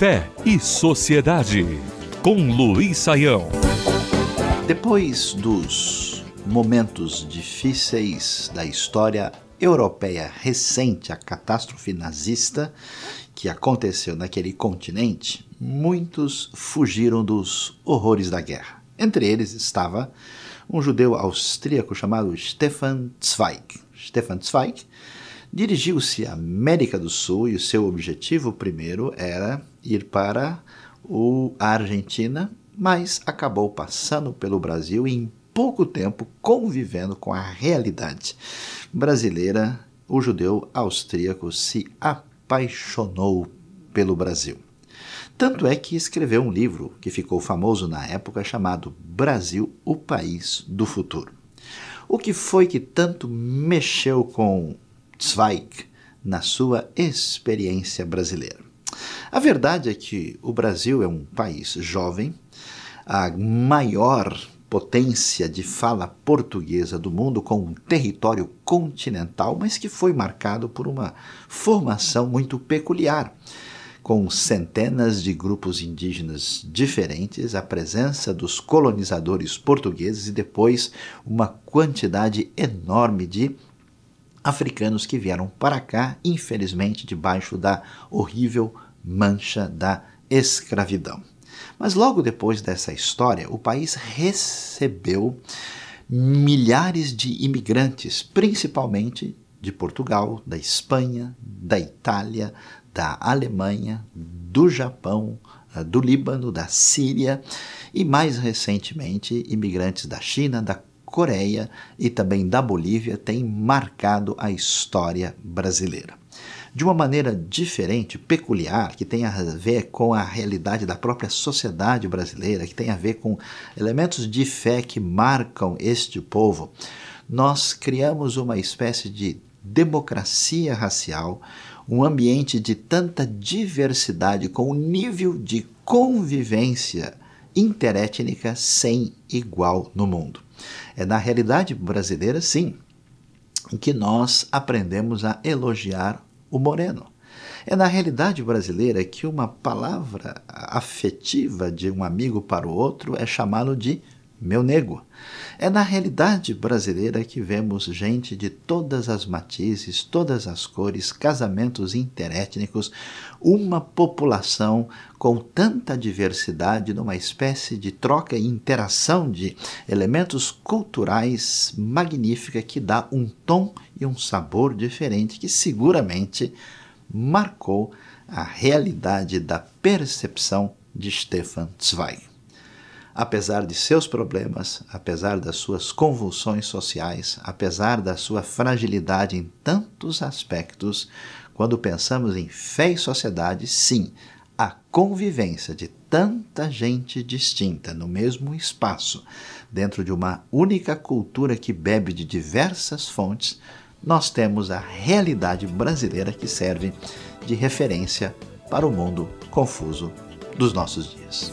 Fé e Sociedade, com Luiz Saião. Depois dos momentos difíceis da história europeia recente, a catástrofe nazista que aconteceu naquele continente, muitos fugiram dos horrores da guerra. Entre eles estava um judeu austríaco chamado Stefan Zweig. Stefan Zweig dirigiu-se à América do Sul e o seu objetivo primeiro era ir para o, a Argentina, mas acabou passando pelo Brasil e em pouco tempo convivendo com a realidade brasileira, o judeu austríaco se apaixonou pelo Brasil. Tanto é que escreveu um livro que ficou famoso na época chamado Brasil, o País do Futuro. O que foi que tanto mexeu com Zweig na sua experiência brasileira? A verdade é que o Brasil é um país jovem, a maior potência de fala portuguesa do mundo, com um território continental, mas que foi marcado por uma formação muito peculiar com centenas de grupos indígenas diferentes, a presença dos colonizadores portugueses e depois uma quantidade enorme de africanos que vieram para cá, infelizmente, debaixo da horrível mancha da escravidão. Mas logo depois dessa história, o país recebeu milhares de imigrantes, principalmente de Portugal, da Espanha, da Itália, da Alemanha, do Japão, eh, do Líbano, da Síria e, mais recentemente, imigrantes da China, da Coreia e também da Bolívia têm marcado a história brasileira. De uma maneira diferente, peculiar, que tem a ver com a realidade da própria sociedade brasileira, que tem a ver com elementos de fé que marcam este povo, nós criamos uma espécie de democracia racial, um ambiente de tanta diversidade, com um nível de convivência interétnica sem igual no mundo. É na realidade brasileira, sim, que nós aprendemos a elogiar o moreno. É na realidade brasileira que uma palavra afetiva de um amigo para o outro é chamá-lo de meu nego. É na realidade brasileira que vemos gente de todas as matizes, todas as cores, casamentos interétnicos, uma população com tanta diversidade, numa espécie de troca e interação de elementos culturais magnífica que dá um tom e um sabor diferente que seguramente marcou a realidade da percepção de Stefan Zweig apesar de seus problemas, apesar das suas convulsões sociais, apesar da sua fragilidade em tantos aspectos, quando pensamos em fé e sociedade, sim, a convivência de tanta gente distinta no mesmo espaço, dentro de uma única cultura que bebe de diversas fontes, nós temos a realidade brasileira que serve de referência para o mundo confuso dos nossos dias.